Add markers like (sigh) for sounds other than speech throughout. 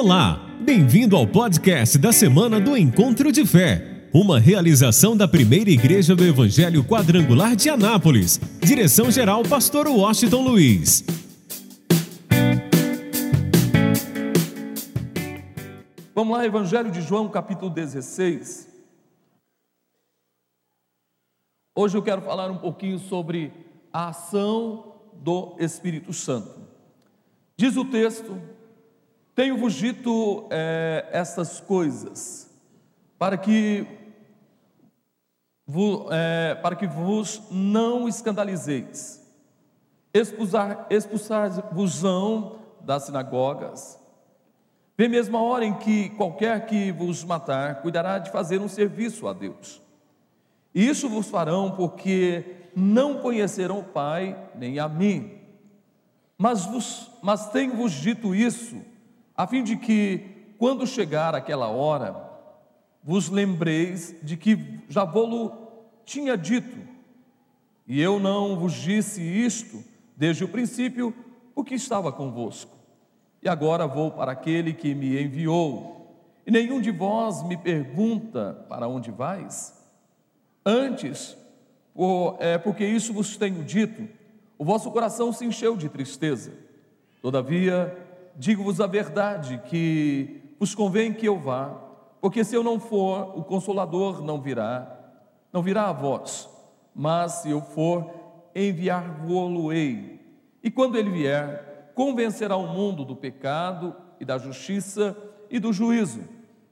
Olá, bem-vindo ao podcast da semana do Encontro de Fé, uma realização da primeira igreja do Evangelho Quadrangular de Anápolis. Direção-geral, Pastor Washington Luiz. Vamos lá, Evangelho de João, capítulo 16. Hoje eu quero falar um pouquinho sobre a ação do Espírito Santo. Diz o texto: Tenho-vos dito é, estas coisas, para que, é, para que vos não escandalizeis, expulsar-vos-ão das sinagogas. Vem mesmo a hora em que qualquer que vos matar cuidará de fazer um serviço a Deus. E isso vos farão porque não conhecerão o Pai nem a mim. Mas, vos, mas tenho-vos dito isso, a fim de que, quando chegar aquela hora, vos lembreis de que já vou-lo tinha dito, e eu não vos disse isto desde o princípio, porque estava convosco. E agora vou para aquele que me enviou, e nenhum de vós me pergunta para onde vais. Antes, por, é, porque isso vos tenho dito, o vosso coração se encheu de tristeza. Todavia, digo-vos a verdade, que vos convém que eu vá, porque se eu não for, o consolador não virá, não virá a vós, mas se eu for, enviar-vos-ei. E quando ele vier, convencerá o mundo do pecado e da justiça e do juízo.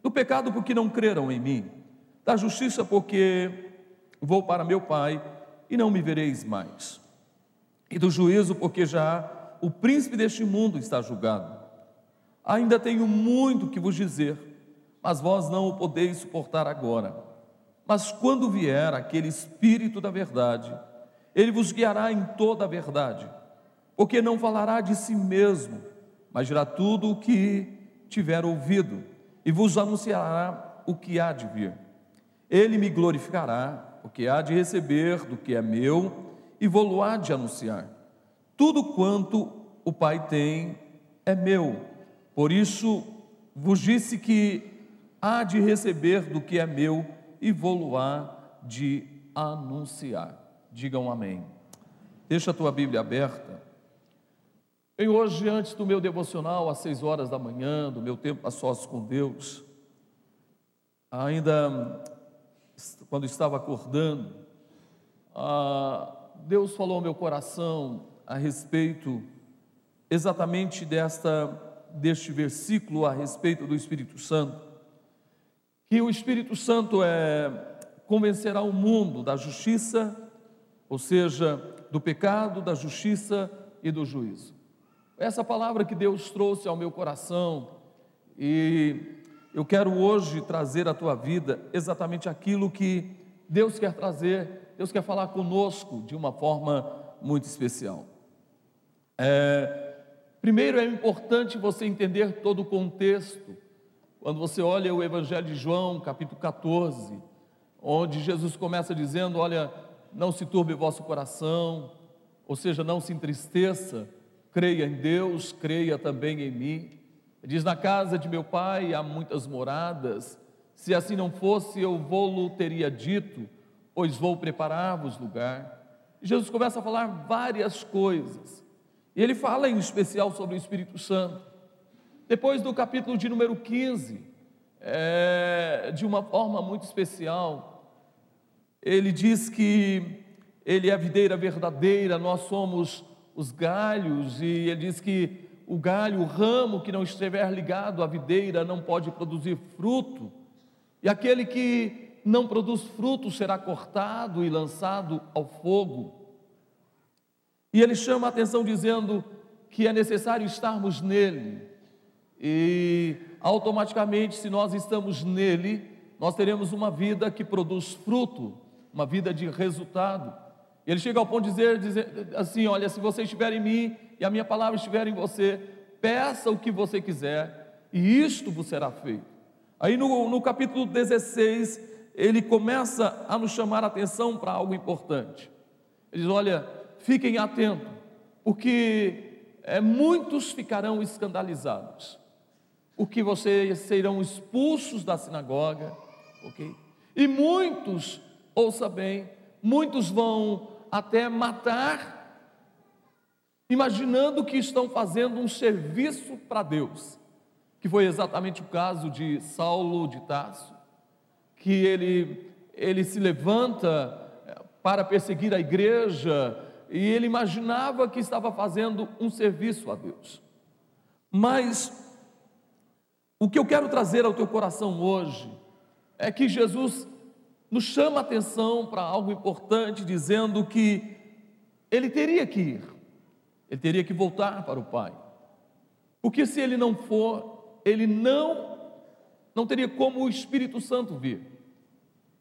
Do pecado, porque não creram em mim, da justiça, porque vou para meu Pai e não me vereis mais e do juízo, porque já o príncipe deste mundo está julgado. Ainda tenho muito que vos dizer, mas vós não o podeis suportar agora. Mas quando vier aquele Espírito da verdade, ele vos guiará em toda a verdade, porque não falará de si mesmo, mas dirá tudo o que tiver ouvido, e vos anunciará o que há de vir. Ele me glorificará, porque há de receber do que é meu e vou-lo há de anunciar. Tudo quanto o Pai tem é meu. Por isso vos disse que há de receber do que é meu e vou-lo há de anunciar. Digam amém. Deixa a tua Bíblia aberta. E hoje, antes do meu devocional, às seis horas da manhã, do meu tempo a sós com Deus, ainda quando estava acordando, ah, Deus falou ao meu coração a respeito exatamente desta deste versículo a respeito do Espírito Santo, que o Espírito Santo é convencerá o mundo da justiça, ou seja, do pecado, da justiça e do juízo. Essa palavra que Deus trouxe ao meu coração e eu quero hoje trazer à tua vida exatamente aquilo que Deus quer trazer Deus quer falar conosco de uma forma muito especial. É, primeiro é importante você entender todo o contexto. Quando você olha o Evangelho de João, capítulo 14, onde Jesus começa dizendo: Olha, não se turbe vosso coração, ou seja, não se entristeça, creia em Deus, creia também em mim. Diz: Na casa de meu pai há muitas moradas, se assim não fosse, eu vou-lo teria dito pois vou preparar-vos lugar. Jesus começa a falar várias coisas. E ele fala em especial sobre o Espírito Santo. Depois do capítulo de número 15, é, de uma forma muito especial, ele diz que ele é a videira verdadeira, nós somos os galhos, e ele diz que o galho, o ramo que não estiver ligado à videira não pode produzir fruto, e aquele que não produz fruto será cortado e lançado ao fogo. E ele chama a atenção dizendo que é necessário estarmos nele. E automaticamente, se nós estamos nele, nós teremos uma vida que produz fruto, uma vida de resultado. Ele chega ao ponto de dizer, dizer assim: Olha, se você estiver em mim e a minha palavra estiver em você, peça o que você quiser, e isto vos será feito. Aí no, no capítulo 16, ele começa a nos chamar a atenção para algo importante. Ele diz: Olha, fiquem atentos, porque é, muitos ficarão escandalizados. porque vocês serão expulsos da sinagoga, ok? E muitos, ouça bem, muitos vão até matar, imaginando que estão fazendo um serviço para Deus, que foi exatamente o caso de Saulo de Tarso, que ele, ele se levanta eh, para perseguir a igreja e ele imaginava que estava fazendo um serviço a Deus. Mas o que eu quero trazer ao teu coração hoje é que Jesus nos chama a atenção para algo importante, dizendo que ele teria que ir, ele teria que voltar para o Pai, porque se ele não for, ele não não teria como o Espírito Santo vir.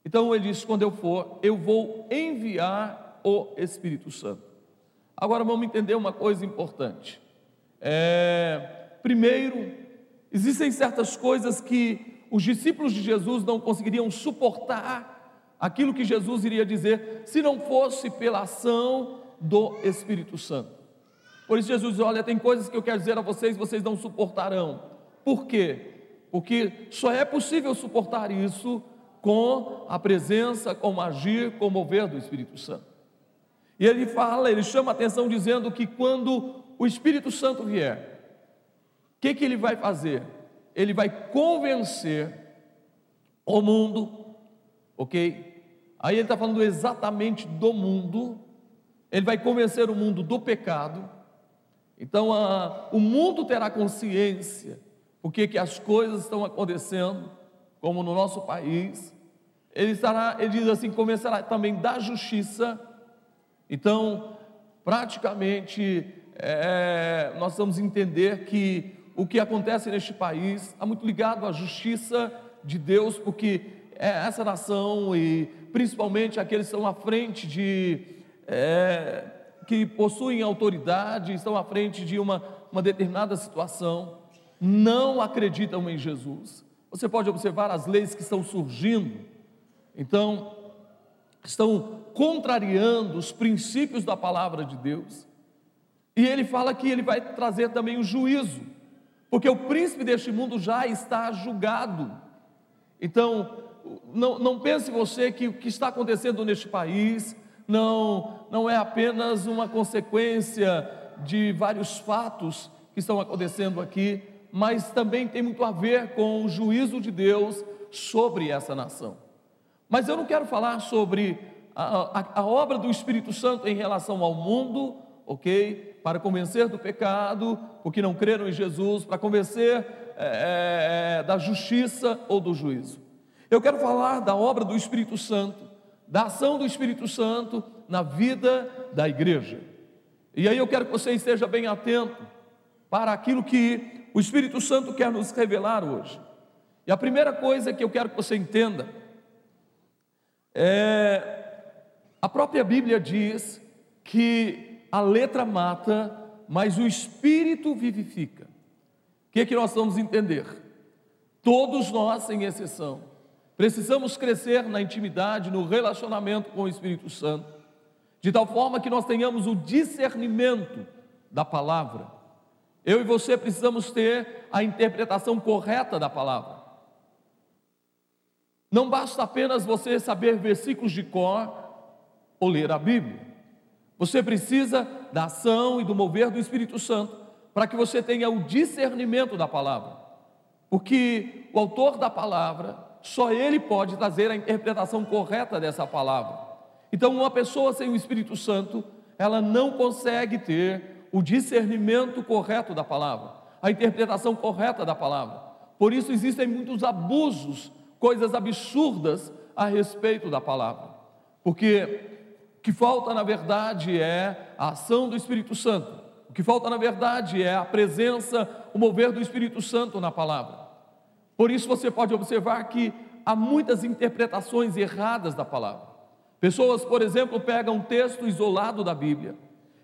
Então ele diz: quando eu for, eu vou enviar o Espírito Santo. Agora vamos entender uma coisa importante. É, primeiro, existem certas coisas que os discípulos de Jesus não conseguiriam suportar aquilo que Jesus iria dizer se não fosse pela ação do Espírito Santo. Por isso Jesus diz: Olha, tem coisas que eu quero dizer a vocês, vocês não suportarão. Por quê? Porque só é possível suportar isso com a presença, com o agir, com o mover do Espírito Santo. E ele fala, ele chama a atenção dizendo que quando o Espírito Santo vier, o que, que ele vai fazer? ele vai convencer o mundo, ok? Aí ele está falando exatamente do mundo, ele vai convencer o mundo do pecado, então a, o mundo terá consciência porque que as coisas estão acontecendo, como no nosso país, ele estará, ele diz assim, começará também da justiça, então praticamente é, nós vamos entender que o que acontece neste país está muito ligado à justiça de Deus, porque é essa nação e principalmente aqueles que estão à frente de é, que possuem autoridade, estão à frente de uma, uma determinada situação, não acreditam em Jesus. Você pode observar as leis que estão surgindo, então estão contrariando os princípios da palavra de Deus. E ele fala que ele vai trazer também o juízo porque o príncipe deste mundo já está julgado. Então, não, não pense você que o que está acontecendo neste país não, não é apenas uma consequência de vários fatos que estão acontecendo aqui, mas também tem muito a ver com o juízo de Deus sobre essa nação. Mas eu não quero falar sobre a, a, a obra do Espírito Santo em relação ao mundo, ok? para convencer do pecado, porque não creram em Jesus, para convencer é, é, da justiça ou do juízo. Eu quero falar da obra do Espírito Santo, da ação do Espírito Santo na vida da igreja. E aí eu quero que você esteja bem atento para aquilo que o Espírito Santo quer nos revelar hoje. E a primeira coisa que eu quero que você entenda é a própria Bíblia diz que a letra mata, mas o espírito vivifica. O que, é que nós vamos entender? Todos nós, sem exceção, precisamos crescer na intimidade, no relacionamento com o Espírito Santo, de tal forma que nós tenhamos o discernimento da palavra. Eu e você precisamos ter a interpretação correta da palavra. Não basta apenas você saber versículos de cor ou ler a Bíblia. Você precisa da ação e do mover do Espírito Santo para que você tenha o discernimento da palavra. Porque o autor da palavra, só ele pode trazer a interpretação correta dessa palavra. Então, uma pessoa sem o Espírito Santo, ela não consegue ter o discernimento correto da palavra, a interpretação correta da palavra. Por isso existem muitos abusos, coisas absurdas a respeito da palavra. Porque que falta, na verdade, é a ação do Espírito Santo. O que falta, na verdade, é a presença, o mover do Espírito Santo na palavra. Por isso você pode observar que há muitas interpretações erradas da palavra. Pessoas, por exemplo, pegam um texto isolado da Bíblia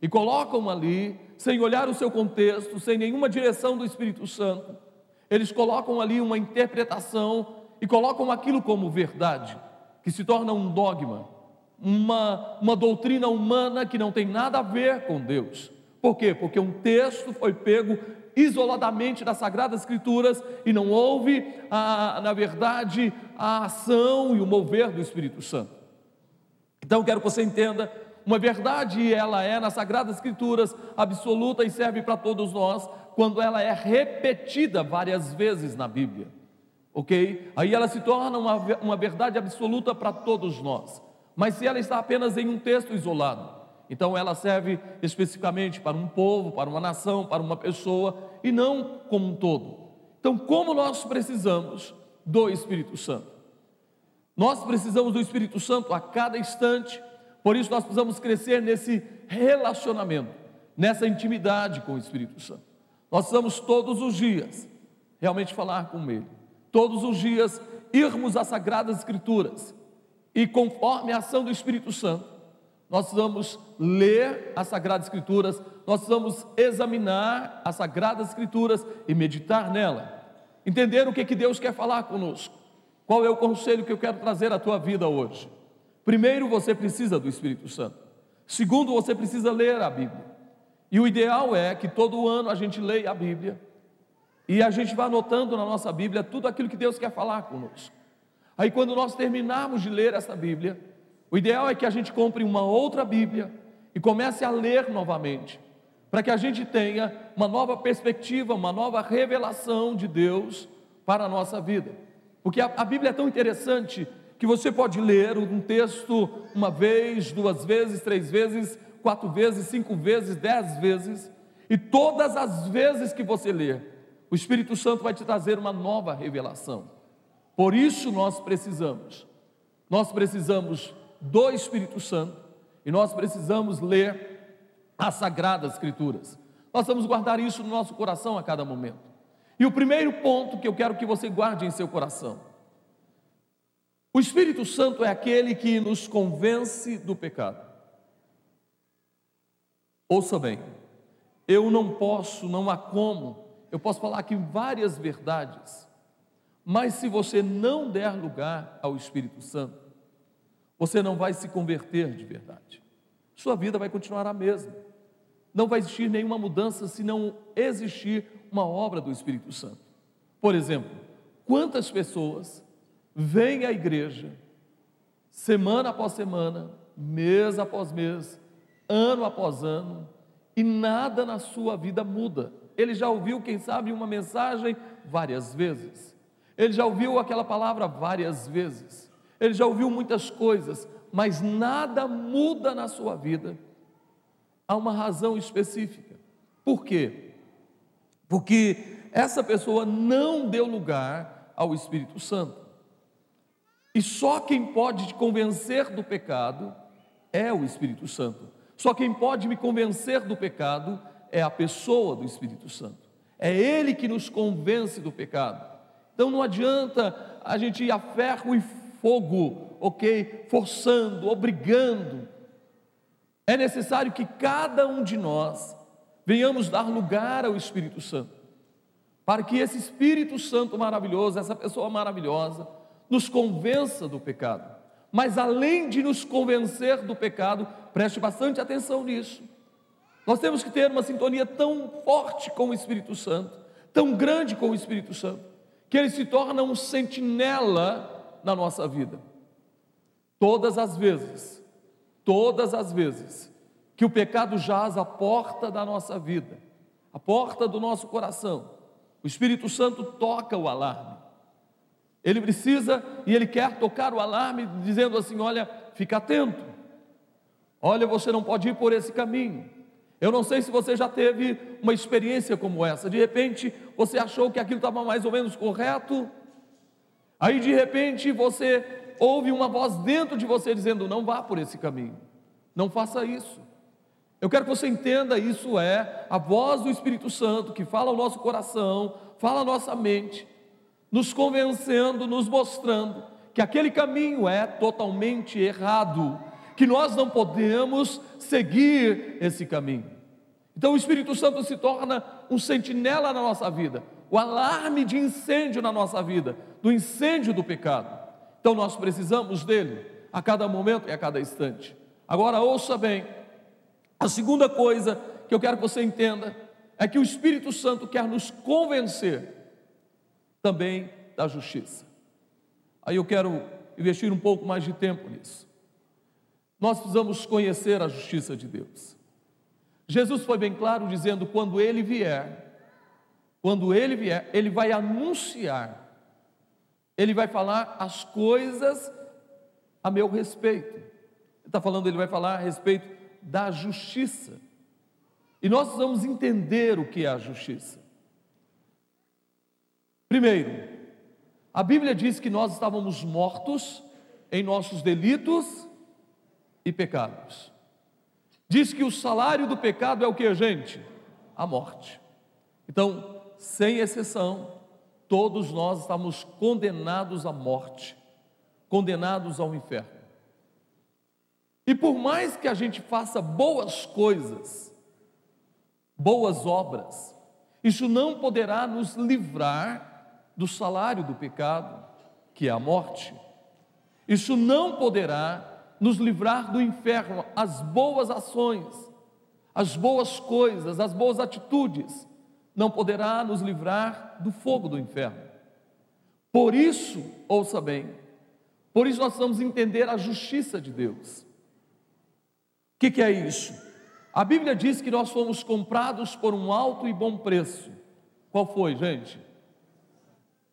e colocam ali, sem olhar o seu contexto, sem nenhuma direção do Espírito Santo. Eles colocam ali uma interpretação e colocam aquilo como verdade, que se torna um dogma uma, uma doutrina humana que não tem nada a ver com Deus, Por quê? Porque um texto foi pego isoladamente das Sagradas Escrituras e não houve, a, na verdade, a ação e o mover do Espírito Santo. Então, quero que você entenda uma verdade, ela é nas Sagradas Escrituras absoluta e serve para todos nós, quando ela é repetida várias vezes na Bíblia, ok? Aí ela se torna uma, uma verdade absoluta para todos nós, mas se ela está apenas em um texto isolado, então ela serve especificamente para um povo, para uma nação, para uma pessoa e não como um todo. Então, como nós precisamos do Espírito Santo? Nós precisamos do Espírito Santo a cada instante, por isso nós precisamos crescer nesse relacionamento, nessa intimidade com o Espírito Santo. Nós precisamos todos os dias realmente falar com Ele, todos os dias irmos às Sagradas Escrituras e conforme a ação do Espírito Santo, nós precisamos ler as Sagradas Escrituras, nós precisamos examinar as Sagradas Escrituras e meditar nela, entender o que, que Deus quer falar conosco. Qual é o conselho que eu quero trazer à tua vida hoje? Primeiro, você precisa do Espírito Santo. Segundo, você precisa ler a Bíblia. E o ideal é que todo ano a gente leia a Bíblia e a gente vá anotando na nossa Bíblia tudo aquilo que Deus quer falar conosco. Aí, quando nós terminarmos de ler essa Bíblia, o ideal é que a gente compre uma outra Bíblia e comece a ler novamente, para que a gente tenha uma nova perspectiva, uma nova revelação de Deus para a nossa vida. Porque a, a Bíblia é tão interessante que você pode ler um texto uma vez, duas vezes, três vezes, quatro vezes, cinco vezes, dez vezes, e todas as vezes que você ler, o Espírito Santo vai te trazer uma nova revelação. Por isso nós precisamos, nós precisamos do Espírito Santo e nós precisamos ler as Sagradas Escrituras. Nós vamos guardar isso no nosso coração a cada momento. E o primeiro ponto que eu quero que você guarde em seu coração: o Espírito Santo é aquele que nos convence do pecado. Ouça bem, eu não posso, não há como, eu posso falar aqui várias verdades, mas se você não der lugar ao Espírito Santo, você não vai se converter de verdade. Sua vida vai continuar a mesma. Não vai existir nenhuma mudança se não existir uma obra do Espírito Santo. Por exemplo, quantas pessoas vêm à igreja semana após semana, mês após mês, ano após ano, e nada na sua vida muda. Ele já ouviu, quem sabe, uma mensagem várias vezes. Ele já ouviu aquela palavra várias vezes ele já ouviu muitas coisas, mas nada muda na sua vida. Há uma razão específica. Por quê? Porque essa pessoa não deu lugar ao Espírito Santo. E só quem pode te convencer do pecado é o Espírito Santo. Só quem pode me convencer do pecado é a pessoa do Espírito Santo. É Ele que nos convence do pecado. Então não adianta a gente ir a ferro e fogo, ok? Forçando, obrigando. É necessário que cada um de nós venhamos dar lugar ao Espírito Santo, para que esse Espírito Santo maravilhoso, essa pessoa maravilhosa, nos convença do pecado. Mas além de nos convencer do pecado, preste bastante atenção nisso. Nós temos que ter uma sintonia tão forte com o Espírito Santo, tão grande com o Espírito Santo, que ele se torna um sentinela na nossa vida. Todas as vezes, todas as vezes que o pecado jaz à porta da nossa vida, à porta do nosso coração, o Espírito Santo toca o alarme. Ele precisa e ele quer tocar o alarme, dizendo assim: olha, fica atento, olha, você não pode ir por esse caminho. Eu não sei se você já teve uma experiência como essa, de repente você achou que aquilo estava mais ou menos correto, Aí de repente você ouve uma voz dentro de você dizendo: não vá por esse caminho, não faça isso. Eu quero que você entenda: isso é a voz do Espírito Santo que fala ao nosso coração, fala à nossa mente, nos convencendo, nos mostrando que aquele caminho é totalmente errado, que nós não podemos seguir esse caminho. Então o Espírito Santo se torna um sentinela na nossa vida, o alarme de incêndio na nossa vida, do incêndio do pecado. Então nós precisamos dele a cada momento e a cada instante. Agora ouça bem, a segunda coisa que eu quero que você entenda é que o Espírito Santo quer nos convencer também da justiça. Aí eu quero investir um pouco mais de tempo nisso. Nós precisamos conhecer a justiça de Deus. Jesus foi bem claro dizendo: quando ele vier, quando ele vier, ele vai anunciar, ele vai falar as coisas a meu respeito. Ele está falando, ele vai falar a respeito da justiça. E nós precisamos entender o que é a justiça. Primeiro, a Bíblia diz que nós estávamos mortos em nossos delitos e pecados. Diz que o salário do pecado é o que, gente? A morte. Então, sem exceção, todos nós estamos condenados à morte, condenados ao inferno. E por mais que a gente faça boas coisas, boas obras, isso não poderá nos livrar do salário do pecado, que é a morte. Isso não poderá nos livrar do inferno, as boas ações, as boas coisas, as boas atitudes, não poderá nos livrar do fogo do inferno. Por isso, ouça bem, por isso nós vamos entender a justiça de Deus. O que, que é isso? A Bíblia diz que nós fomos comprados por um alto e bom preço. Qual foi, gente?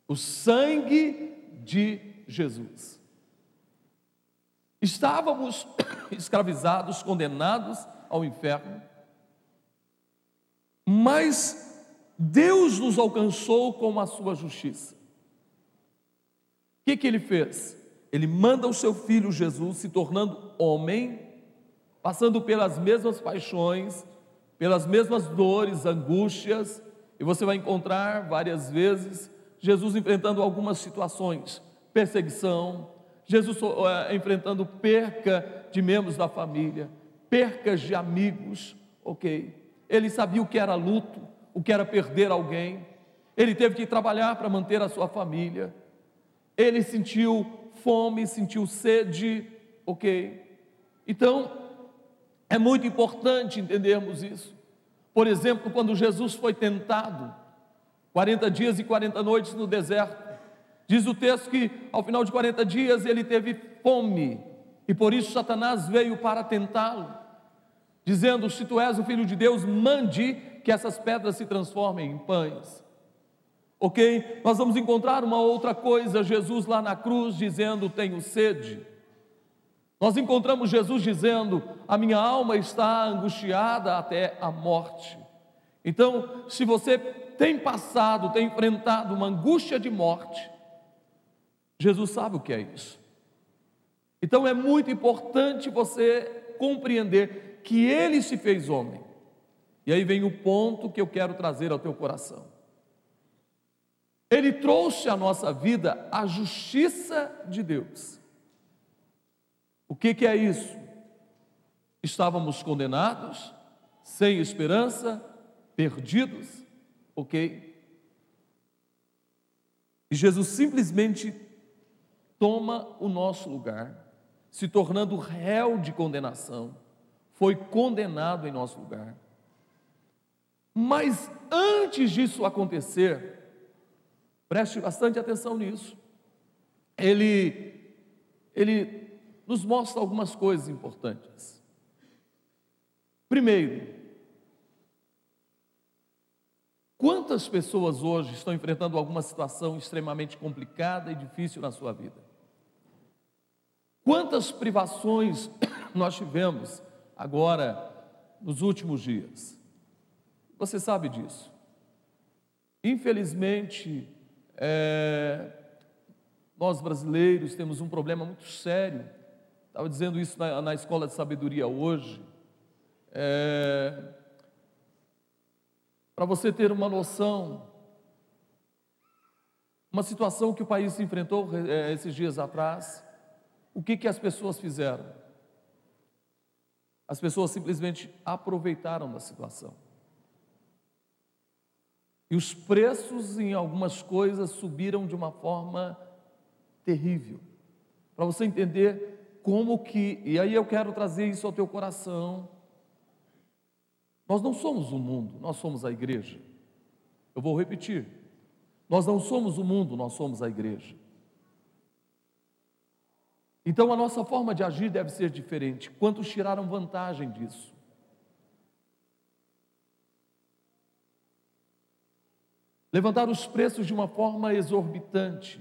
O sangue de Jesus. Estávamos (coughs) escravizados, condenados ao inferno, mas Deus nos alcançou com a sua justiça. O que, que ele fez? Ele manda o seu filho Jesus se tornando homem, passando pelas mesmas paixões, pelas mesmas dores, angústias, e você vai encontrar várias vezes Jesus enfrentando algumas situações, perseguição, Jesus uh, enfrentando perca de membros da família, percas de amigos, ok? Ele sabia o que era luto, o que era perder alguém, ele teve que trabalhar para manter a sua família, ele sentiu fome, sentiu sede, ok? Então, é muito importante entendermos isso. Por exemplo, quando Jesus foi tentado, 40 dias e 40 noites no deserto, Diz o texto que ao final de 40 dias ele teve fome, e por isso Satanás veio para tentá-lo, dizendo: Se tu és o filho de Deus, mande que essas pedras se transformem em pães. Ok? Nós vamos encontrar uma outra coisa, Jesus lá na cruz dizendo: Tenho sede. Nós encontramos Jesus dizendo: A minha alma está angustiada até a morte. Então, se você tem passado, tem enfrentado uma angústia de morte, Jesus sabe o que é isso. Então é muito importante você compreender que ele se fez homem. E aí vem o ponto que eu quero trazer ao teu coração. Ele trouxe à nossa vida a justiça de Deus. O que, que é isso? Estávamos condenados, sem esperança, perdidos, ok? E Jesus simplesmente toma o nosso lugar, se tornando réu de condenação, foi condenado em nosso lugar. Mas antes disso acontecer, preste bastante atenção nisso. Ele ele nos mostra algumas coisas importantes. Primeiro, quantas pessoas hoje estão enfrentando alguma situação extremamente complicada e difícil na sua vida? Quantas privações (coughs) nós tivemos agora nos últimos dias? Você sabe disso. Infelizmente, é, nós brasileiros temos um problema muito sério. Estava dizendo isso na, na escola de sabedoria hoje. É, Para você ter uma noção, uma situação que o país enfrentou é, esses dias atrás, o que, que as pessoas fizeram? As pessoas simplesmente aproveitaram da situação. E os preços em algumas coisas subiram de uma forma terrível. Para você entender como que, e aí eu quero trazer isso ao teu coração. Nós não somos o mundo, nós somos a igreja. Eu vou repetir. Nós não somos o mundo, nós somos a igreja. Então a nossa forma de agir deve ser diferente. Quantos tiraram vantagem disso? Levantar os preços de uma forma exorbitante,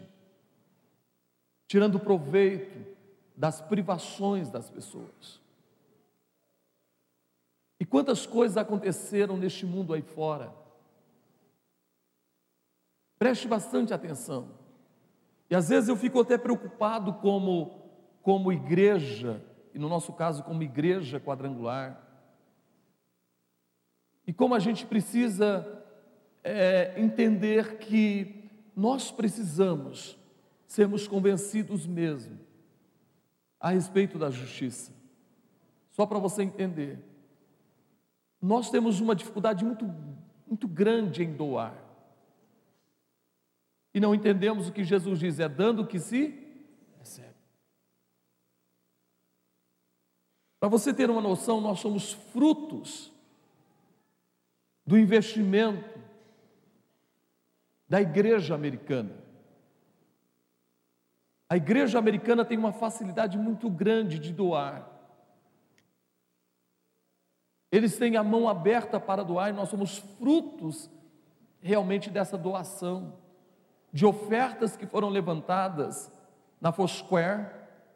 tirando proveito das privações das pessoas. E quantas coisas aconteceram neste mundo aí fora? Preste bastante atenção. E às vezes eu fico até preocupado como como igreja, e no nosso caso como igreja quadrangular. E como a gente precisa é, entender que nós precisamos sermos convencidos mesmo a respeito da justiça. Só para você entender, nós temos uma dificuldade muito, muito grande em doar. E não entendemos o que Jesus diz: é dando que se Para você ter uma noção, nós somos frutos do investimento da igreja americana. A igreja americana tem uma facilidade muito grande de doar. Eles têm a mão aberta para doar e nós somos frutos realmente dessa doação, de ofertas que foram levantadas na Foursquare,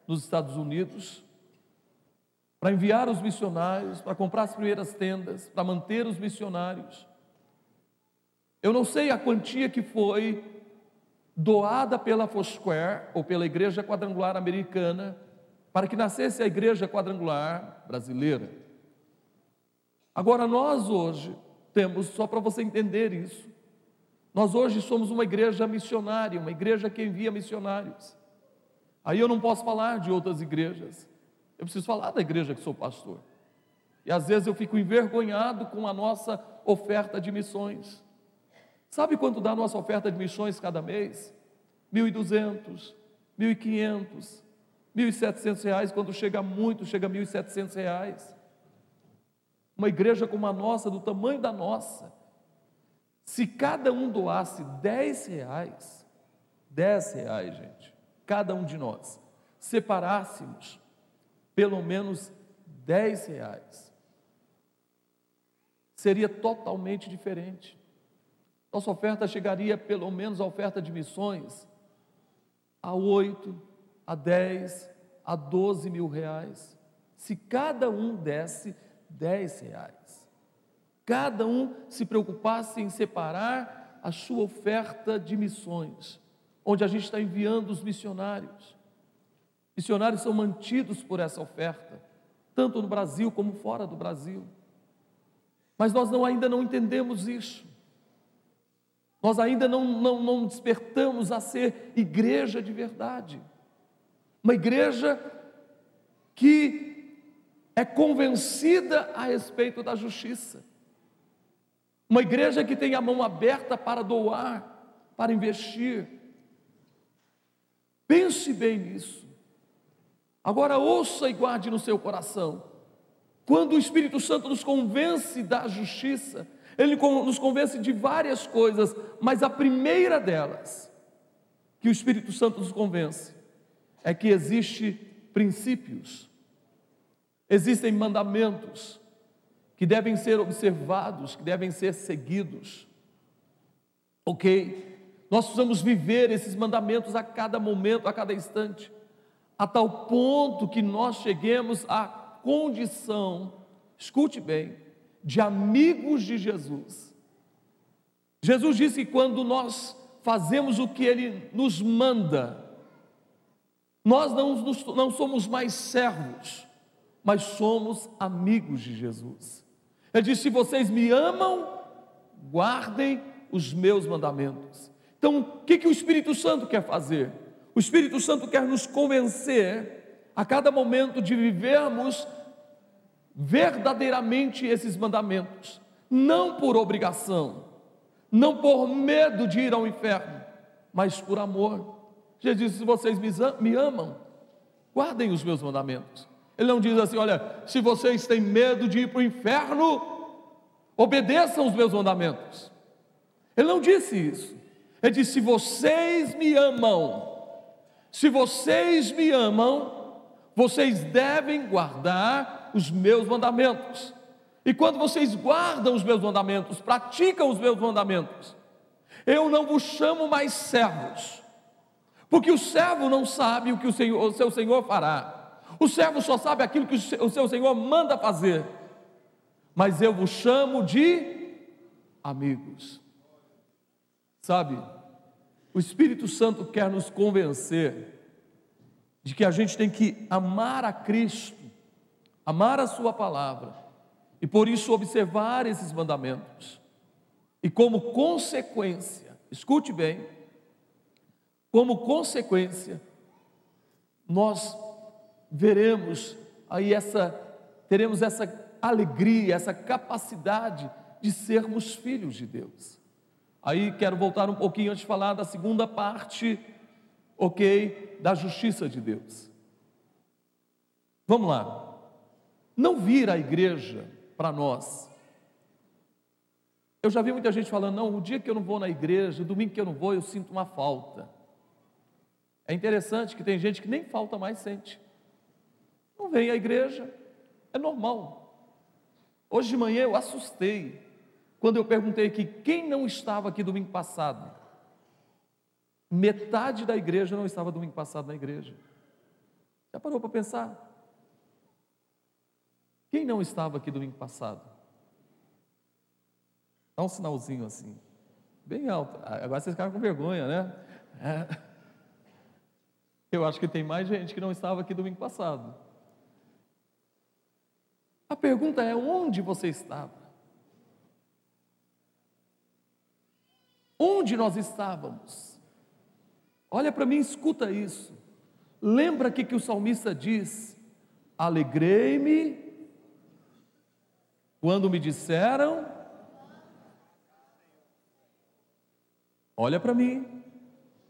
nos Estados Unidos, para enviar os missionários, para comprar as primeiras tendas, para manter os missionários. Eu não sei a quantia que foi doada pela Foursquare ou pela Igreja Quadrangular Americana para que nascesse a Igreja Quadrangular Brasileira. Agora, nós hoje temos, só para você entender isso, nós hoje somos uma igreja missionária, uma igreja que envia missionários. Aí eu não posso falar de outras igrejas, eu preciso falar da igreja que sou pastor. E às vezes eu fico envergonhado com a nossa oferta de missões. Sabe quanto dá a nossa oferta de missões cada mês? 1.200, 1.500, 1.700 reais, quando chega muito, chega a 1.700 reais. Uma igreja como a nossa, do tamanho da nossa, se cada um doasse 10 reais, 10 reais, gente, cada um de nós, separássemos pelo menos 10 reais, seria totalmente diferente. Nossa oferta chegaria, pelo menos a oferta de missões, a 8, a 10, a 12 mil reais. Se cada um desse 10 reais. Cada um se preocupasse em separar a sua oferta de missões, onde a gente está enviando os missionários. Missionários são mantidos por essa oferta, tanto no Brasil como fora do Brasil. Mas nós não, ainda não entendemos isso. Nós ainda não, não, não despertamos a ser igreja de verdade. Uma igreja que é convencida a respeito da justiça. Uma igreja que tem a mão aberta para doar, para investir. Pense bem nisso. Agora ouça e guarde no seu coração. Quando o Espírito Santo nos convence da justiça, ele nos convence de várias coisas, mas a primeira delas, que o Espírito Santo nos convence, é que existe princípios, existem mandamentos que devem ser observados, que devem ser seguidos. Ok? Nós precisamos viver esses mandamentos a cada momento, a cada instante, a tal ponto que nós cheguemos à condição, escute bem, de amigos de Jesus. Jesus disse que quando nós fazemos o que Ele nos manda, nós não, não somos mais servos, mas somos amigos de Jesus. Ele disse: Se vocês me amam, guardem os meus mandamentos. Então, o que, que o Espírito Santo quer fazer? O Espírito Santo quer nos convencer a cada momento de vivermos verdadeiramente esses mandamentos, não por obrigação, não por medo de ir ao inferno, mas por amor. Jesus disse: se vocês me amam, guardem os meus mandamentos. Ele não diz assim: olha, se vocês têm medo de ir para o inferno, obedeçam os meus mandamentos. Ele não disse isso. Ele disse: se vocês me amam, se vocês me amam, vocês devem guardar os meus mandamentos. E quando vocês guardam os meus mandamentos, praticam os meus mandamentos, eu não vos chamo mais servos, porque o servo não sabe o que o, senhor, o seu senhor fará, o servo só sabe aquilo que o seu senhor manda fazer, mas eu vos chamo de amigos. Sabe, o Espírito Santo quer nos convencer de que a gente tem que amar a Cristo, amar a Sua palavra, e por isso observar esses mandamentos. E como consequência, escute bem, como consequência, nós veremos aí essa, teremos essa alegria, essa capacidade de sermos filhos de Deus. Aí quero voltar um pouquinho antes de falar da segunda parte, ok, da justiça de Deus. Vamos lá. Não vir à igreja para nós. Eu já vi muita gente falando, não, o dia que eu não vou na igreja, o domingo que eu não vou, eu sinto uma falta. É interessante que tem gente que nem falta mais sente. Não vem à igreja, é normal. Hoje de manhã eu assustei quando eu perguntei aqui quem não estava aqui domingo passado. Metade da igreja não estava domingo passado na igreja. Já parou para pensar? Quem não estava aqui domingo passado? Dá um sinalzinho assim, bem alto. Ah, agora vocês ficaram com vergonha, né? É. Eu acho que tem mais gente que não estava aqui domingo passado. A pergunta é: onde você estava? Onde nós estávamos? Olha para mim, escuta isso. Lembra que que o salmista diz: Alegrei-me quando me disseram, olha para mim,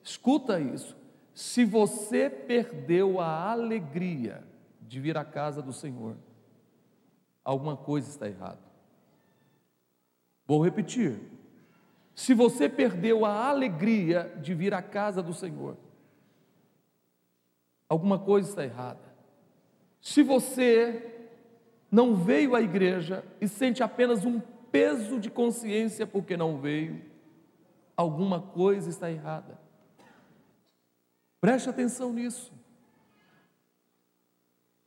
escuta isso. Se você perdeu a alegria de vir à casa do Senhor, alguma coisa está errada. Vou repetir. Se você perdeu a alegria de vir à casa do Senhor, alguma coisa está errada. Se você não veio à igreja e sente apenas um peso de consciência porque não veio, alguma coisa está errada. Preste atenção nisso.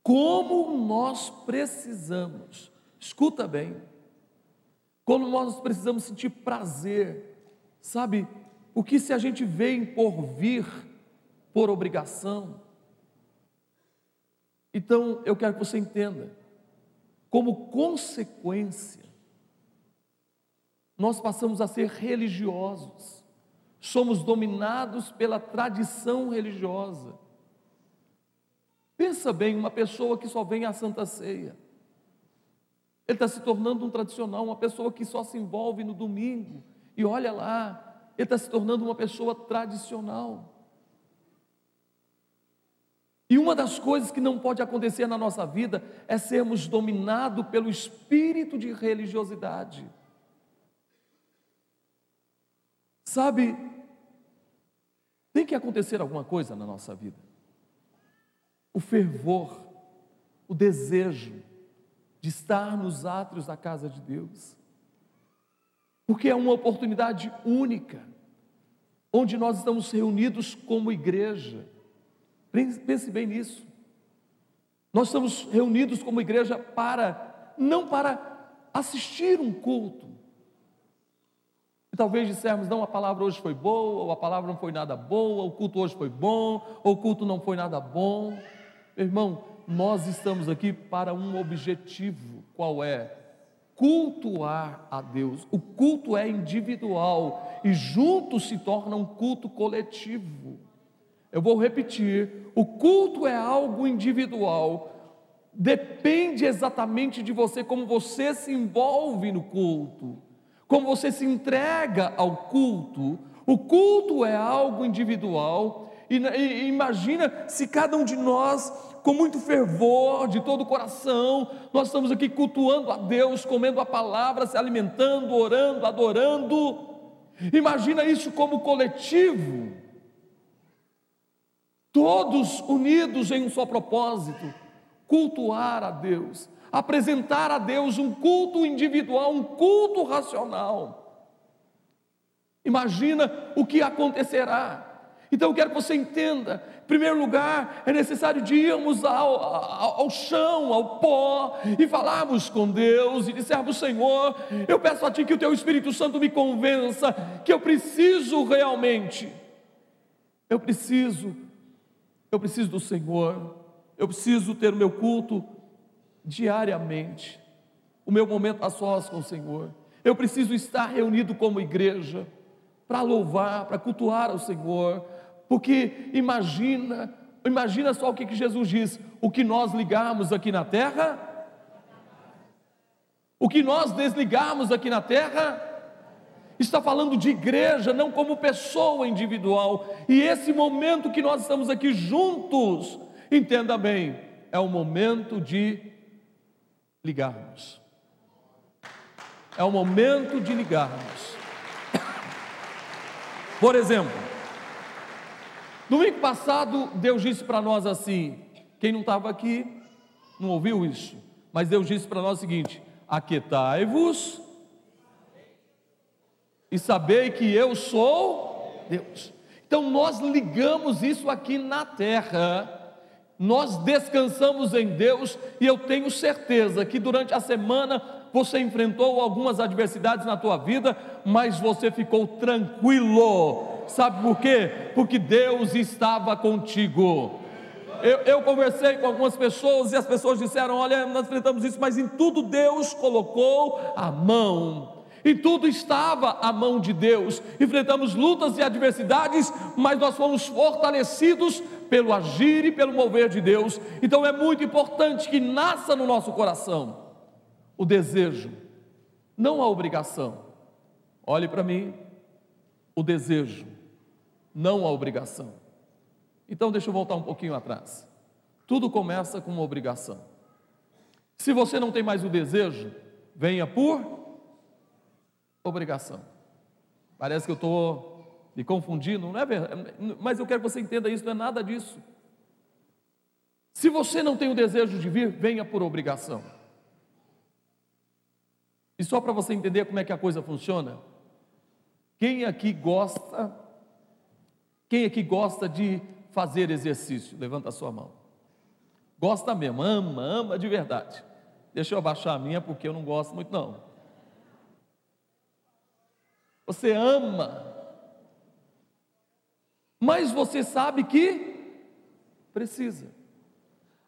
Como nós precisamos, escuta bem, como nós precisamos sentir prazer, sabe? Porque se a gente vem por vir, por obrigação, então eu quero que você entenda, como consequência, nós passamos a ser religiosos, somos dominados pela tradição religiosa. Pensa bem, uma pessoa que só vem à Santa Ceia, ele está se tornando um tradicional, uma pessoa que só se envolve no domingo, e olha lá, ele está se tornando uma pessoa tradicional. E uma das coisas que não pode acontecer na nossa vida é sermos dominados pelo espírito de religiosidade. Sabe, tem que acontecer alguma coisa na nossa vida. O fervor, o desejo de estar nos átrios da casa de Deus. Porque é uma oportunidade única, onde nós estamos reunidos como igreja Pense bem nisso. Nós estamos reunidos como igreja para, não para assistir um culto. E talvez dissermos, não, a palavra hoje foi boa, ou a palavra não foi nada boa, o culto hoje foi bom, ou o culto não foi nada bom. Meu irmão, nós estamos aqui para um objetivo, qual é? Cultuar a Deus. O culto é individual e junto se torna um culto coletivo. Eu vou repetir: o culto é algo individual, depende exatamente de você, como você se envolve no culto, como você se entrega ao culto. O culto é algo individual, e, e imagina se cada um de nós com muito fervor, de todo o coração, nós estamos aqui cultuando a Deus, comendo a palavra, se alimentando, orando, adorando. Imagina isso como coletivo, todos unidos em um só propósito: cultuar a Deus, apresentar a Deus um culto individual, um culto racional. Imagina o que acontecerá. Então eu quero que você entenda: em primeiro lugar, é necessário de irmos ao, ao, ao, chão, ao pó, e falarmos com Deus e dissermos: Senhor, eu peço a Ti que o Teu Espírito Santo me convença que eu preciso realmente, eu preciso, eu preciso do Senhor, eu preciso ter o meu culto diariamente, o meu momento a sós com o Senhor, eu preciso estar reunido como igreja para louvar, para cultuar ao Senhor, porque imagina, imagina só o que, que Jesus diz: o que nós ligarmos aqui na terra, o que nós desligarmos aqui na terra, está falando de igreja, não como pessoa individual. E esse momento que nós estamos aqui juntos, entenda bem, é o momento de ligarmos. É o momento de ligarmos. Por exemplo, Domingo passado, Deus disse para nós assim: quem não estava aqui não ouviu isso, mas Deus disse para nós o seguinte: Aquetai-vos e sabei que eu sou Deus. Então nós ligamos isso aqui na terra, nós descansamos em Deus e eu tenho certeza que durante a semana você enfrentou algumas adversidades na tua vida, mas você ficou tranquilo Sabe por quê? Porque Deus estava contigo. Eu, eu, conversei com algumas pessoas e as pessoas disseram: Olha, nós enfrentamos isso, mas em tudo Deus colocou a mão. Em tudo estava a mão de Deus. Enfrentamos lutas e adversidades, mas nós fomos fortalecidos pelo agir e pelo mover de Deus. Então é muito importante que nasça no nosso coração o desejo, não a obrigação. Olhe para mim, o desejo não a obrigação. Então, deixa eu voltar um pouquinho atrás. Tudo começa com uma obrigação. Se você não tem mais o desejo, venha por obrigação. Parece que eu estou me confundindo, não é verdade? Mas eu quero que você entenda isso, não é nada disso. Se você não tem o desejo de vir, venha por obrigação. E só para você entender como é que a coisa funciona, quem aqui gosta quem aqui gosta de fazer exercício? Levanta a sua mão. Gosta mesmo, ama, ama de verdade. Deixa eu abaixar a minha porque eu não gosto muito não. Você ama, mas você sabe que precisa.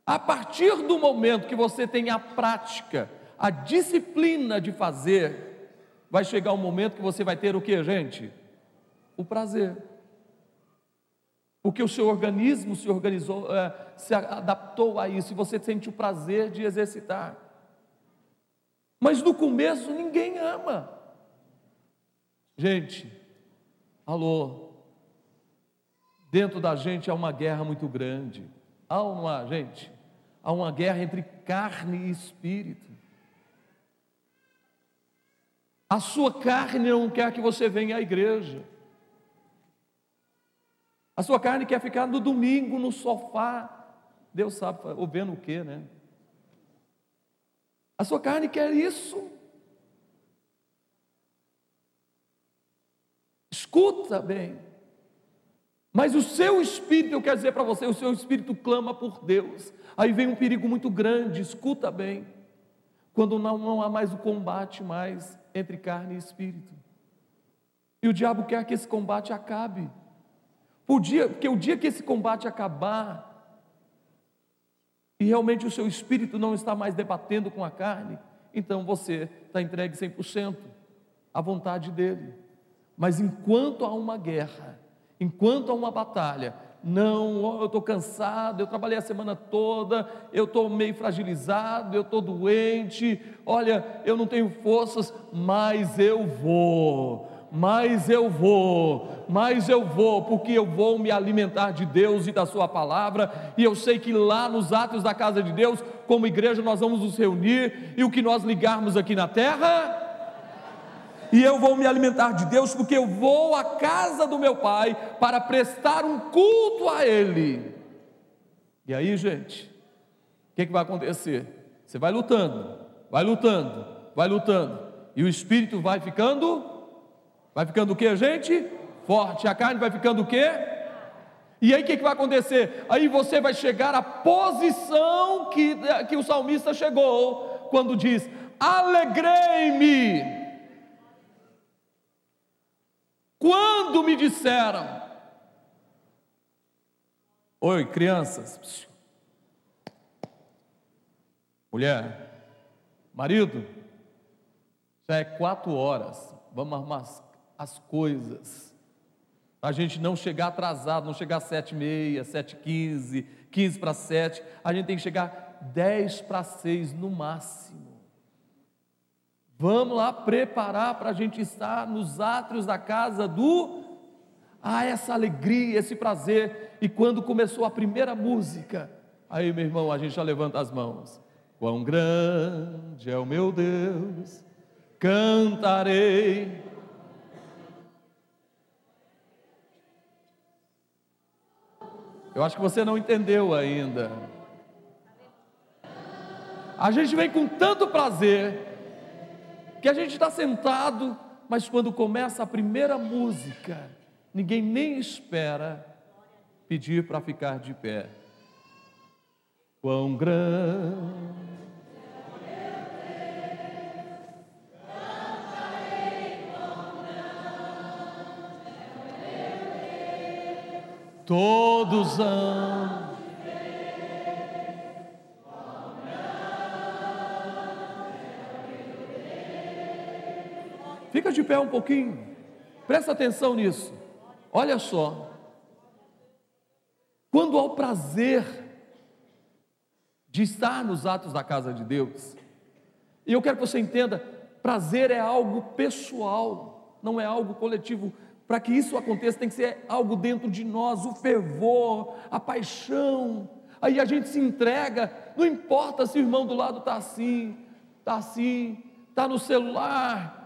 A partir do momento que você tem a prática, a disciplina de fazer, vai chegar um momento que você vai ter o que, gente? O prazer porque o seu organismo se organizou, é, se adaptou a isso, e você sente o prazer de exercitar. Mas no começo ninguém ama. Gente, alô, dentro da gente há uma guerra muito grande. Há uma, gente, há uma guerra entre carne e espírito. A sua carne não quer que você venha à igreja. A sua carne quer ficar no domingo no sofá. Deus sabe, ou vendo o que, né? A sua carne quer isso. Escuta bem. Mas o seu espírito, eu quero dizer para você, o seu espírito clama por Deus. Aí vem um perigo muito grande, escuta bem. Quando não, não há mais o combate mais entre carne e espírito. E o diabo quer que esse combate acabe. Por dia, porque o dia que esse combate acabar, e realmente o seu espírito não está mais debatendo com a carne, então você está entregue 100% à vontade dele. Mas enquanto há uma guerra, enquanto há uma batalha, não, eu estou cansado, eu trabalhei a semana toda, eu estou meio fragilizado, eu estou doente, olha, eu não tenho forças, mas eu vou mas eu vou, mas eu vou, porque eu vou me alimentar de Deus e da Sua palavra, e eu sei que lá nos atos da casa de Deus, como igreja, nós vamos nos reunir, e o que nós ligarmos aqui na terra, e eu vou me alimentar de Deus, porque eu vou à casa do meu Pai para prestar um culto a Ele. E aí, gente, o que, que vai acontecer? Você vai lutando, vai lutando, vai lutando, e o espírito vai ficando Vai ficando o que, gente? Forte. A carne vai ficando o que? E aí o que, que vai acontecer? Aí você vai chegar à posição que, que o salmista chegou, quando diz: Alegrei-me. Quando me disseram, Oi, crianças, mulher, marido, já é quatro horas, vamos arrumar as coisas. A gente não chegar atrasado, não chegar sete e meia, sete e quinze, quinze para sete, a gente tem que chegar dez para seis no máximo. Vamos lá preparar para a gente estar nos átrios da casa do. Ah, essa alegria, esse prazer. E quando começou a primeira música, aí, meu irmão, a gente já levanta as mãos. Quão grande é o meu Deus, cantarei Eu acho que você não entendeu ainda. A gente vem com tanto prazer que a gente está sentado, mas quando começa a primeira música, ninguém nem espera pedir para ficar de pé. Quão grande todos hão. Fica de pé um pouquinho, presta atenção nisso. Olha só, quando há o prazer de estar nos atos da casa de Deus, e eu quero que você entenda: prazer é algo pessoal, não é algo coletivo. Para que isso aconteça, tem que ser algo dentro de nós, o fervor, a paixão. Aí a gente se entrega, não importa se o irmão do lado está assim, está assim, está no celular.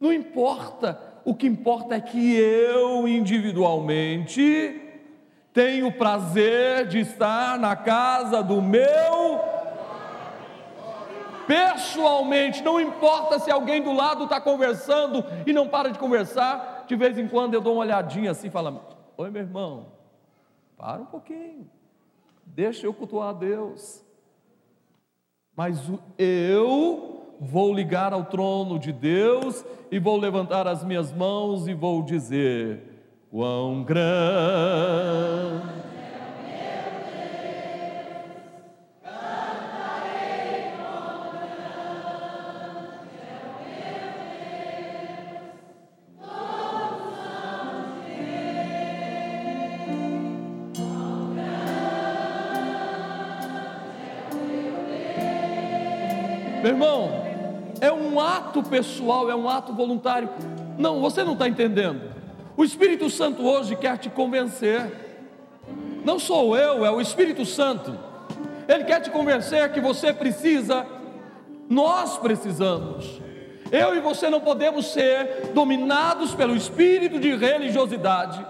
Não importa, o que importa é que eu individualmente tenho o prazer de estar na casa do meu pessoalmente, não importa se alguém do lado está conversando e não para de conversar, de vez em quando eu dou uma olhadinha assim e falo: Oi, meu irmão, para um pouquinho, deixa eu cultuar a Deus. Mas eu vou ligar ao trono de Deus e vou levantar as minhas mãos e vou dizer: Quão grande Meu irmão, é um ato pessoal, é um ato voluntário. Não, você não está entendendo. O Espírito Santo hoje quer te convencer. Não sou eu, é o Espírito Santo. Ele quer te convencer que você precisa, nós precisamos. Eu e você não podemos ser dominados pelo espírito de religiosidade.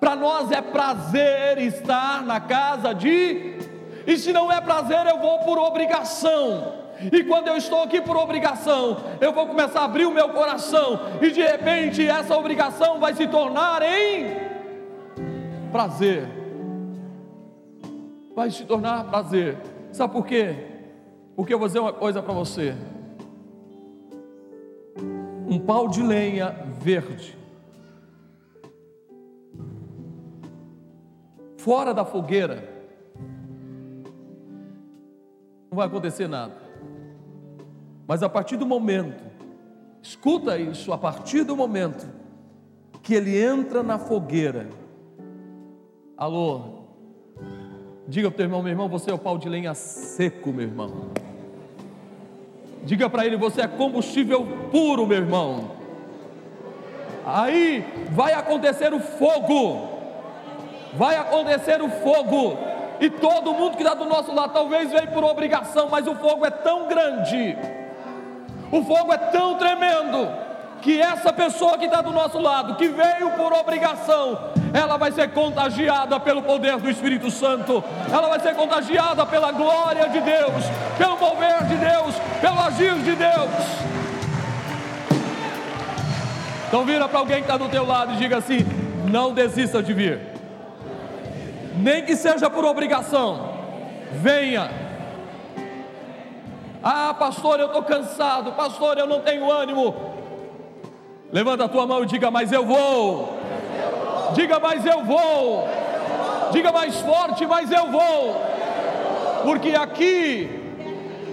Para nós é prazer estar na casa de, e se não é prazer, eu vou por obrigação. E quando eu estou aqui por obrigação, eu vou começar a abrir o meu coração, e de repente essa obrigação vai se tornar em prazer. Vai se tornar prazer. Sabe por quê? Porque eu vou dizer uma coisa para você. Um pau de lenha verde, fora da fogueira, não vai acontecer nada. Mas a partir do momento, escuta isso, a partir do momento que ele entra na fogueira, alô, diga para o teu irmão, meu irmão, você é o pau de lenha seco, meu irmão. Diga para ele, você é combustível puro, meu irmão. aí vai acontecer o fogo, vai acontecer o fogo, e todo mundo que está do nosso lado talvez veio por obrigação, mas o fogo é tão grande, o fogo é tão tremendo, que essa pessoa que está do nosso lado, que veio por obrigação, ela vai ser contagiada pelo poder do Espírito Santo, ela vai ser contagiada pela glória de Deus, pelo mover de Deus, pelo agir de Deus. Então vira para alguém que está do teu lado e diga assim: não desista de vir, nem que seja por obrigação, venha. Ah, pastor, eu estou cansado, pastor, eu não tenho ânimo. Levanta a tua mão e diga: Mas eu vou. Diga: Mas eu vou. Diga mais forte: Mas eu vou. Porque aqui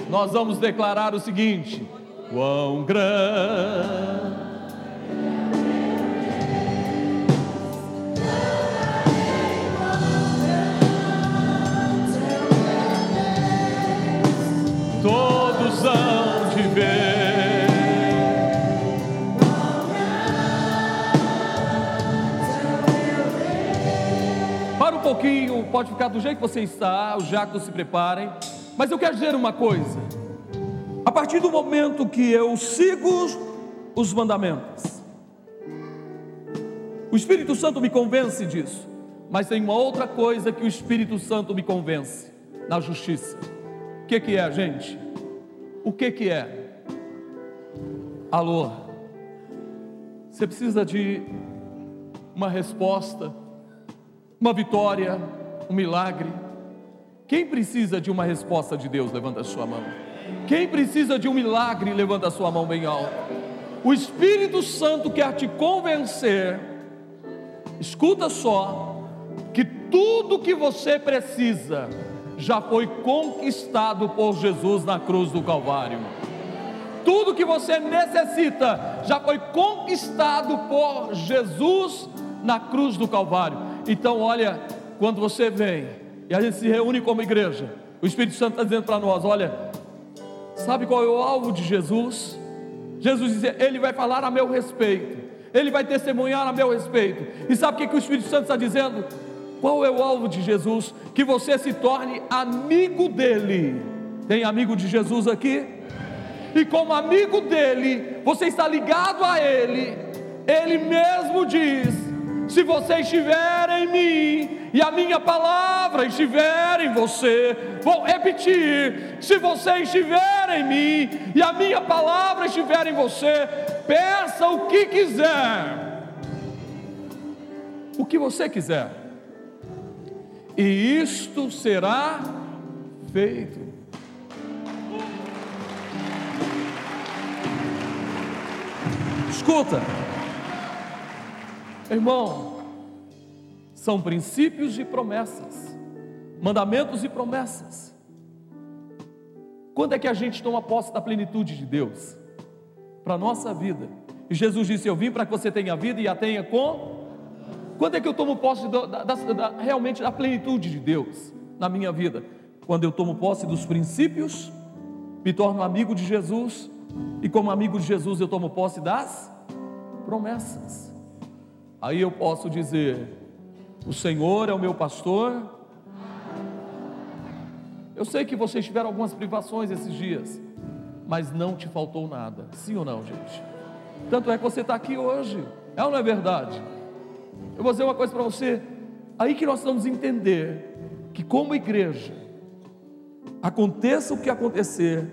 nós vamos declarar o seguinte: Quão grande. Todos hão de ver. pouquinho, pode ficar do jeito que você está, os jactos se preparem. Mas eu quero dizer uma coisa: a partir do momento que eu sigo os mandamentos, o Espírito Santo me convence disso. Mas tem uma outra coisa que o Espírito Santo me convence: na justiça. Que, que é, gente? O que, que é? Alô? Você precisa de uma resposta uma vitória, um milagre. Quem precisa de uma resposta de Deus, levanta a sua mão. Quem precisa de um milagre, levanta a sua mão bem alto. O Espírito Santo quer te convencer, escuta só, que tudo que você precisa já foi conquistado por Jesus na cruz do Calvário. Tudo que você necessita já foi conquistado por Jesus na cruz do Calvário. Então, olha, quando você vem e a gente se reúne como igreja, o Espírito Santo está dizendo para nós: olha, sabe qual é o alvo de Jesus? Jesus dizia: Ele vai falar a meu respeito, Ele vai testemunhar a meu respeito. E sabe o que, que o Espírito Santo está dizendo? Qual é o alvo de Jesus? Que você se torne amigo dele. Tem amigo de Jesus aqui? E como amigo dele, você está ligado a ele. Ele mesmo diz: se você estiver em mim e a minha palavra estiver em você, vou repetir: se você estiver em mim e a minha palavra estiver em você, peça o que quiser, o que você quiser, e isto será feito. Escuta. Irmão, são princípios e promessas, mandamentos e promessas. Quando é que a gente toma posse da plenitude de Deus? Para a nossa vida. E Jesus disse: Eu vim para que você tenha vida e a tenha com. Quando é que eu tomo posse da, da, da, realmente da plenitude de Deus na minha vida? Quando eu tomo posse dos princípios, me torno amigo de Jesus, e como amigo de Jesus eu tomo posse das promessas. Aí eu posso dizer: O Senhor é o meu pastor. Eu sei que vocês tiveram algumas privações esses dias, mas não te faltou nada. Sim ou não, gente? Tanto é que você está aqui hoje, é ou não é verdade? Eu vou dizer uma coisa para você. Aí que nós vamos entender que, como igreja, aconteça o que acontecer,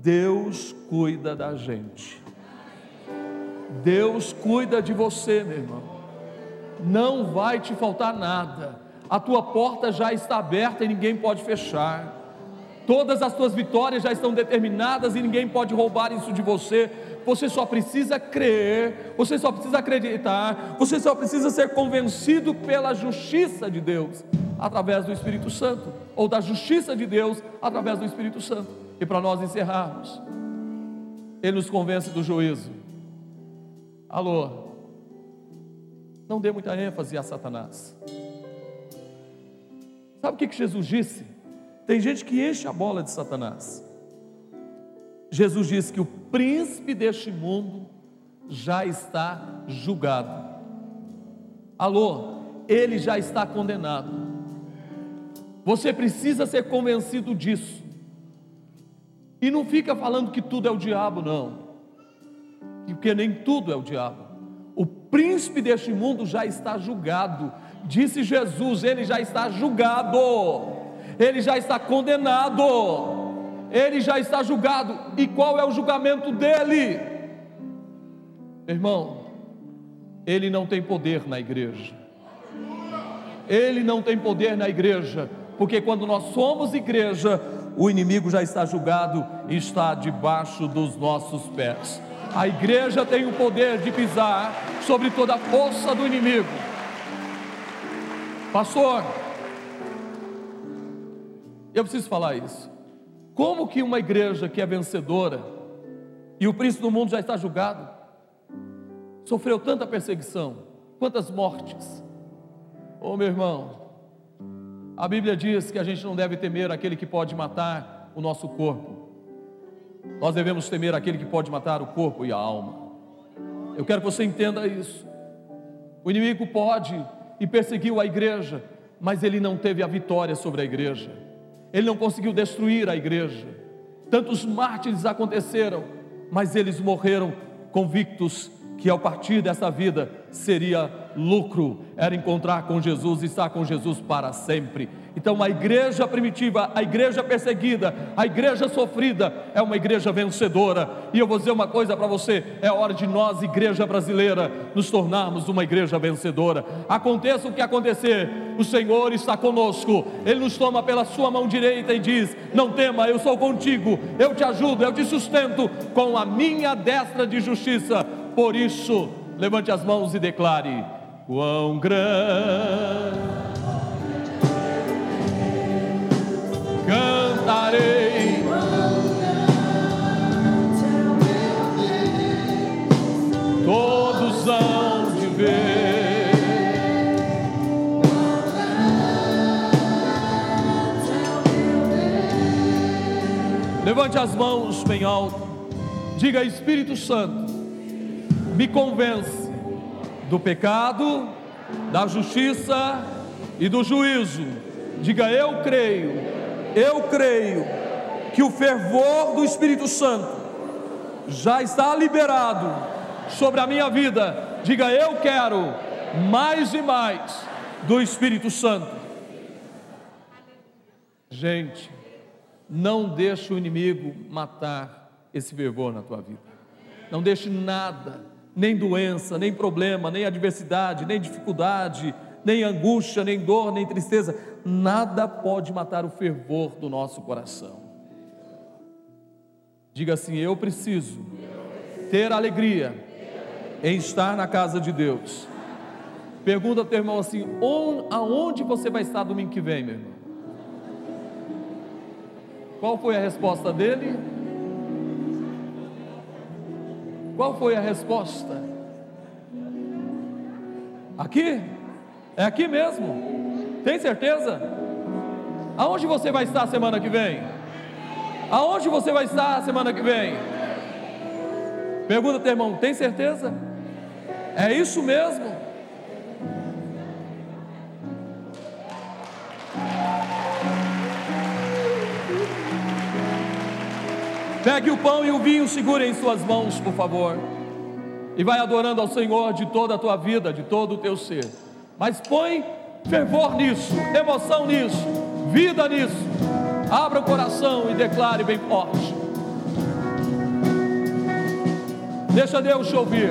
Deus cuida da gente. Deus cuida de você, meu irmão. Não vai te faltar nada. A tua porta já está aberta e ninguém pode fechar. Todas as tuas vitórias já estão determinadas e ninguém pode roubar isso de você. Você só precisa crer, você só precisa acreditar, você só precisa ser convencido pela justiça de Deus através do Espírito Santo, ou da justiça de Deus através do Espírito Santo. E para nós encerrarmos, Ele nos convence do juízo, Alô, não dê muita ênfase a Satanás. Sabe o que, Jesus disse? Tem gente que enche a bola de Satanás. Jesus disse que o príncipe deste mundo já está julgado. Alô, ele já está condenado. Você precisa ser convencido disso. E não fica falando que tudo é o diabo, não. Porque nem tudo é o diabo. O príncipe deste mundo já está julgado. Disse Jesus, ele já está julgado. Ele já está condenado. Ele já está julgado. E qual é o julgamento dele? Irmão, ele não tem poder na igreja. Ele não tem poder na igreja, porque quando nós somos igreja, o inimigo já está julgado e está debaixo dos nossos pés. A igreja tem o poder de pisar sobre toda a força do inimigo. Pastor, eu preciso falar isso. Como que uma igreja que é vencedora e o príncipe do mundo já está julgado, sofreu tanta perseguição, quantas mortes? Oh, meu irmão, a Bíblia diz que a gente não deve temer aquele que pode matar o nosso corpo. Nós devemos temer aquele que pode matar o corpo e a alma. Eu quero que você entenda isso. O inimigo pode e perseguiu a igreja, mas ele não teve a vitória sobre a igreja. Ele não conseguiu destruir a igreja. Tantos mártires aconteceram, mas eles morreram convictos que ao partir dessa vida seria lucro, era encontrar com Jesus e estar com Jesus para sempre. Então, a igreja primitiva, a igreja perseguida, a igreja sofrida, é uma igreja vencedora. E eu vou dizer uma coisa para você: é hora de nós, igreja brasileira, nos tornarmos uma igreja vencedora. Aconteça o que acontecer, o Senhor está conosco, Ele nos toma pela sua mão direita e diz: Não tema, eu sou contigo, eu te ajudo, eu te sustento com a minha destra de justiça por isso, levante as mãos e declare: Quão grande cantarei. Todos hão de ver. Levante as mãos bem alto. Diga Espírito Santo me convence do pecado, da justiça e do juízo. Diga eu creio, eu creio que o fervor do Espírito Santo já está liberado sobre a minha vida. Diga eu quero mais e mais do Espírito Santo. Gente, não deixe o inimigo matar esse fervor na tua vida. Não deixe nada nem doença, nem problema, nem adversidade, nem dificuldade, nem angústia, nem dor, nem tristeza, nada pode matar o fervor do nosso coração. Diga assim: Eu preciso ter alegria em estar na casa de Deus. Pergunta ao teu irmão assim: aonde você vai estar domingo que vem, meu irmão? Qual foi a resposta dele? Qual foi a resposta? Aqui? É aqui mesmo? Tem certeza? Aonde você vai estar semana que vem? Aonde você vai estar semana que vem? Pergunta teu irmão, tem certeza? É isso mesmo? Pegue o pão e o vinho, segure em suas mãos, por favor. E vai adorando ao Senhor de toda a tua vida, de todo o teu ser. Mas põe fervor nisso, emoção nisso, vida nisso. Abra o coração e declare bem forte. Deixa Deus te ouvir.